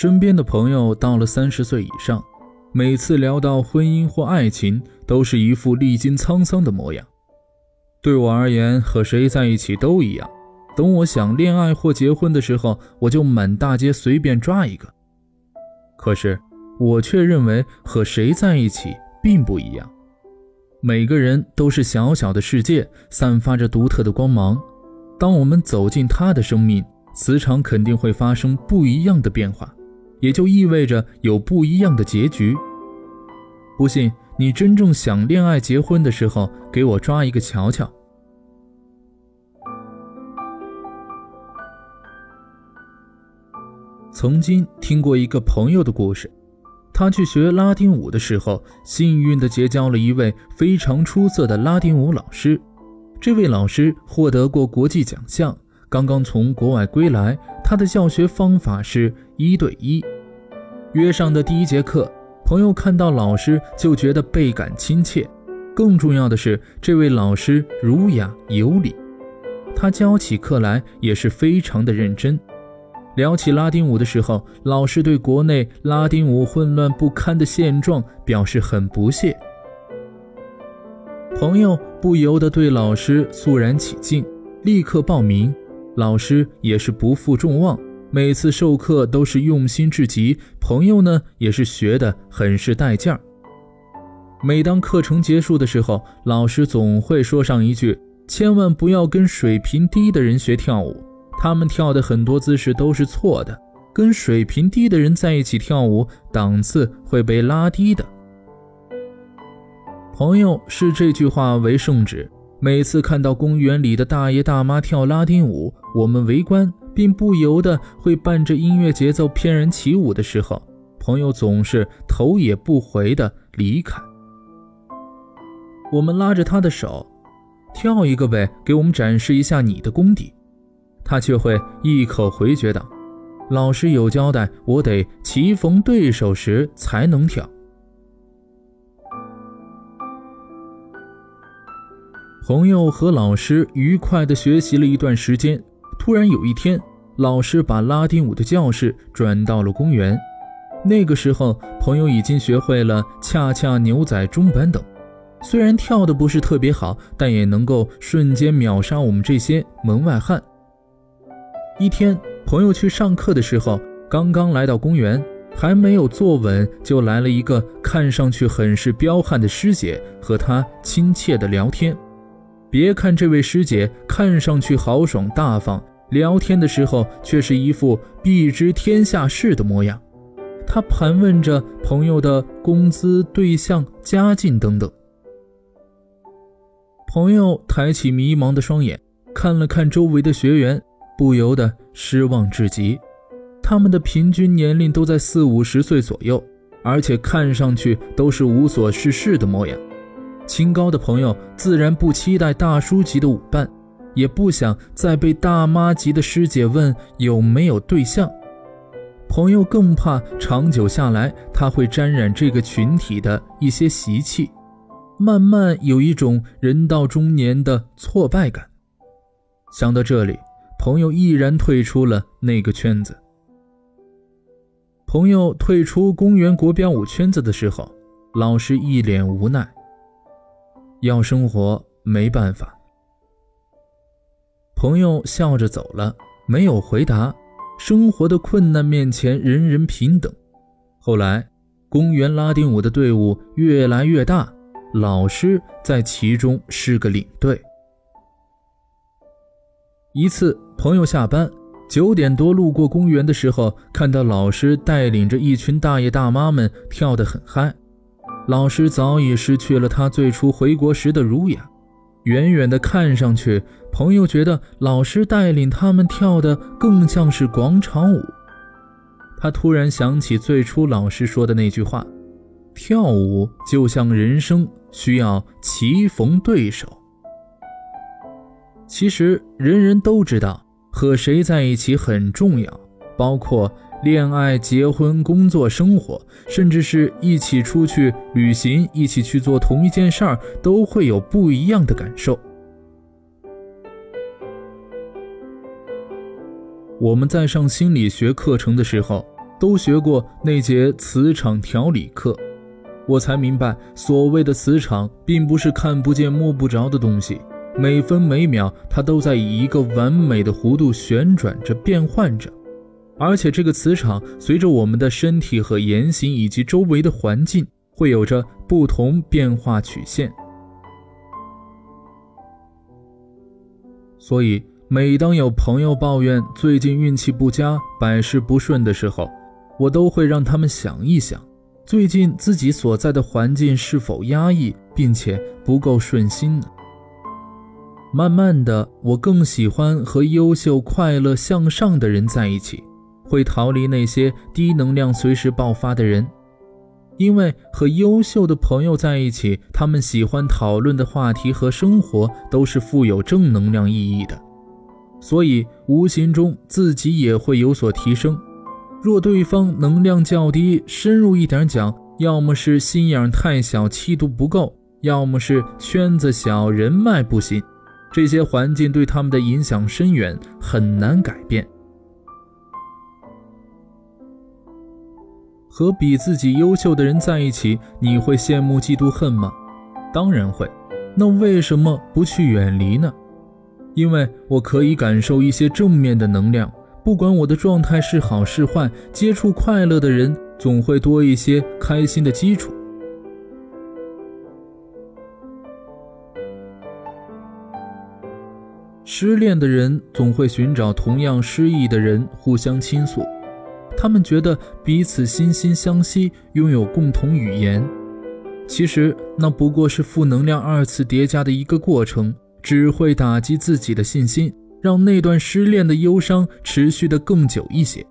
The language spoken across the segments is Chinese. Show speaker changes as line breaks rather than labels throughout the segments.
身边的朋友到了三十岁以上，每次聊到婚姻或爱情，都是一副历经沧桑的模样。对我而言，和谁在一起都一样。等我想恋爱或结婚的时候，我就满大街随便抓一个。可是，我却认为和谁在一起并不一样。每个人都是小小的世界，散发着独特的光芒。当我们走进他的生命，磁场肯定会发生不一样的变化，也就意味着有不一样的结局。不信，你真正想恋爱、结婚的时候，给我抓一个瞧瞧。曾经听过一个朋友的故事，他去学拉丁舞的时候，幸运地结交了一位非常出色的拉丁舞老师。这位老师获得过国际奖项，刚刚从国外归来。他的教学方法是一对一。约上的第一节课，朋友看到老师就觉得倍感亲切。更重要的是，这位老师儒雅有礼，他教起课来也是非常的认真。聊起拉丁舞的时候，老师对国内拉丁舞混乱不堪的现状表示很不屑。朋友不由得对老师肃然起敬，立刻报名。老师也是不负众望，每次授课都是用心至极。朋友呢，也是学得很是带劲儿。每当课程结束的时候，老师总会说上一句：“千万不要跟水平低的人学跳舞，他们跳的很多姿势都是错的。跟水平低的人在一起跳舞，档次会被拉低的。”朋友视这句话为圣旨，每次看到公园里的大爷大妈跳拉丁舞，我们围观并不由得会伴着音乐节奏翩然起舞的时候，朋友总是头也不回地离开。我们拉着他的手，跳一个呗，给我们展示一下你的功底。他却会一口回绝道：“老师有交代，我得棋逢对手时才能跳。”朋友和老师愉快地学习了一段时间，突然有一天，老师把拉丁舞的教室转到了公园。那个时候，朋友已经学会了恰恰、牛仔、中板等，虽然跳的不是特别好，但也能够瞬间秒杀我们这些门外汉。一天，朋友去上课的时候，刚刚来到公园，还没有坐稳，就来了一个看上去很是彪悍的师姐，和他亲切的聊天。别看这位师姐看上去豪爽大方，聊天的时候却是一副必知天下事的模样。他盘问着朋友的工资、对象、家境等等。朋友抬起迷茫的双眼，看了看周围的学员，不由得失望至极。他们的平均年龄都在四五十岁左右，而且看上去都是无所事事的模样。清高的朋友自然不期待大叔级的舞伴，也不想再被大妈级的师姐问有没有对象。朋友更怕长久下来，他会沾染这个群体的一些习气，慢慢有一种人到中年的挫败感。想到这里，朋友毅然退出了那个圈子。朋友退出公园国标舞圈子的时候，老师一脸无奈。要生活没办法。朋友笑着走了，没有回答。生活的困难面前，人人平等。后来，公园拉丁舞的队伍越来越大，老师在其中是个领队。一次，朋友下班九点多路过公园的时候，看到老师带领着一群大爷大妈们跳得很嗨。老师早已失去了他最初回国时的儒雅，远远的看上去，朋友觉得老师带领他们跳的更像是广场舞。他突然想起最初老师说的那句话：“跳舞就像人生，需要棋逢对手。”其实人人都知道，和谁在一起很重要，包括。恋爱、结婚、工作、生活，甚至是一起出去旅行，一起去做同一件事儿，都会有不一样的感受。我们在上心理学课程的时候，都学过那节磁场调理课，我才明白，所谓的磁场并不是看不见摸不着的东西，每分每秒它都在以一个完美的弧度旋转着、变换着，而且这个磁场随着我们的身体和言行以及周围的环境，会有着不同变化曲线。所以，每当有朋友抱怨最近运气不佳、百事不顺的时候，我都会让他们想一想，最近自己所在的环境是否压抑，并且不够顺心呢？慢慢的，我更喜欢和优秀、快乐、向上的人在一起，会逃离那些低能量、随时爆发的人。因为和优秀的朋友在一起，他们喜欢讨论的话题和生活都是富有正能量意义的，所以无形中自己也会有所提升。若对方能量较低，深入一点讲，要么是心眼太小，气度不够，要么是圈子小，人脉不行，这些环境对他们的影响深远，很难改变。和比自己优秀的人在一起，你会羡慕、嫉妒、恨吗？当然会。那为什么不去远离呢？因为我可以感受一些正面的能量，不管我的状态是好是坏，接触快乐的人，总会多一些开心的基础。失恋的人总会寻找同样失意的人，互相倾诉。他们觉得彼此惺惺相惜，拥有共同语言。其实那不过是负能量二次叠加的一个过程，只会打击自己的信心，让那段失恋的忧伤持续的更久一些。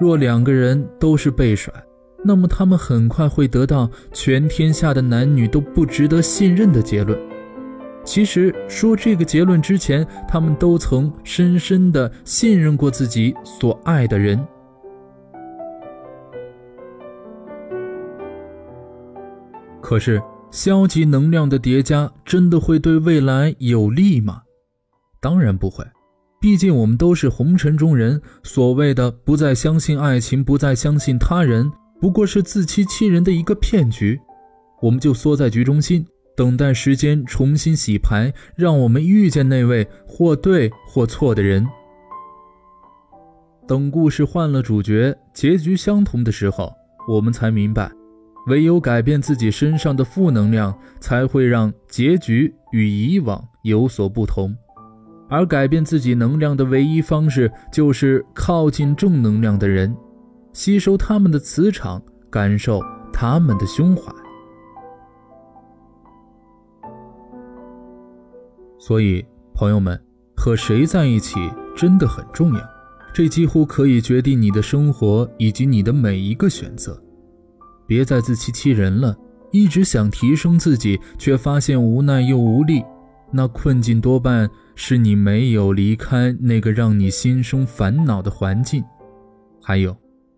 若两个人都是被甩，那么他们很快会得到全天下的男女都不值得信任的结论。其实说这个结论之前，他们都曾深深的信任过自己所爱的人。可是，消极能量的叠加真的会对未来有利吗？当然不会，毕竟我们都是红尘中人。所谓的不再相信爱情，不再相信他人，不过是自欺欺人的一个骗局。我们就缩在局中心，等待时间重新洗牌，让我们遇见那位或对或错的人。等故事换了主角，结局相同的时候，我们才明白。唯有改变自己身上的负能量，才会让结局与以往有所不同。而改变自己能量的唯一方式，就是靠近正能量的人，吸收他们的磁场，感受他们的胸怀。所以，朋友们，和谁在一起真的很重要，这几乎可以决定你的生活以及你的每一个选择。别再自欺欺人了，一直想提升自己，却发现无奈又无力，那困境多半是你没有离开那个让你心生烦恼的环境，还有，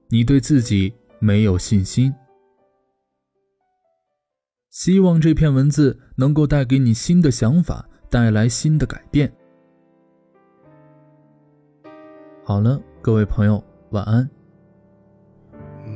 你对自己没有信心。希望这篇文字能够带给你新的想法，带来新的改变。好了，各位朋友，晚安。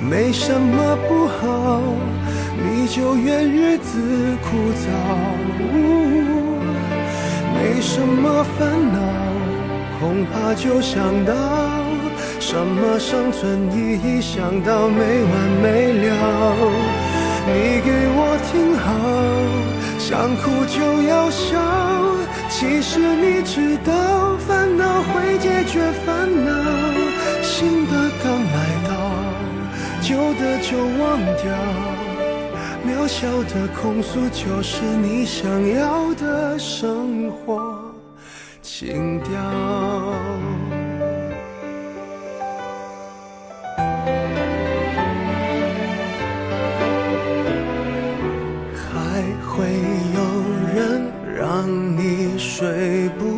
没什么不好，你就怨日子枯燥。没什么烦恼，恐怕就想到什么生存意义？想到没完没了。你给我听好，想哭就要笑。其实你知道，烦恼会解决烦恼。新的刚来，旧的就忘掉。渺小的控诉，就是你想要的生活情调。还会有人让你睡不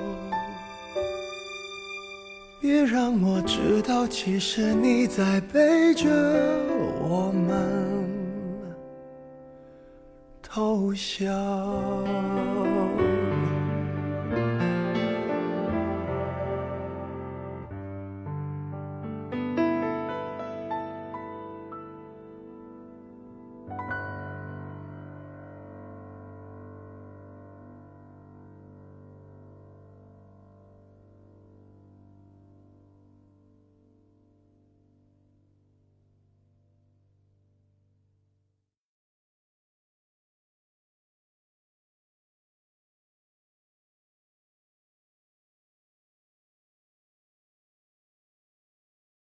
让我知道，其实你在背着我们偷笑。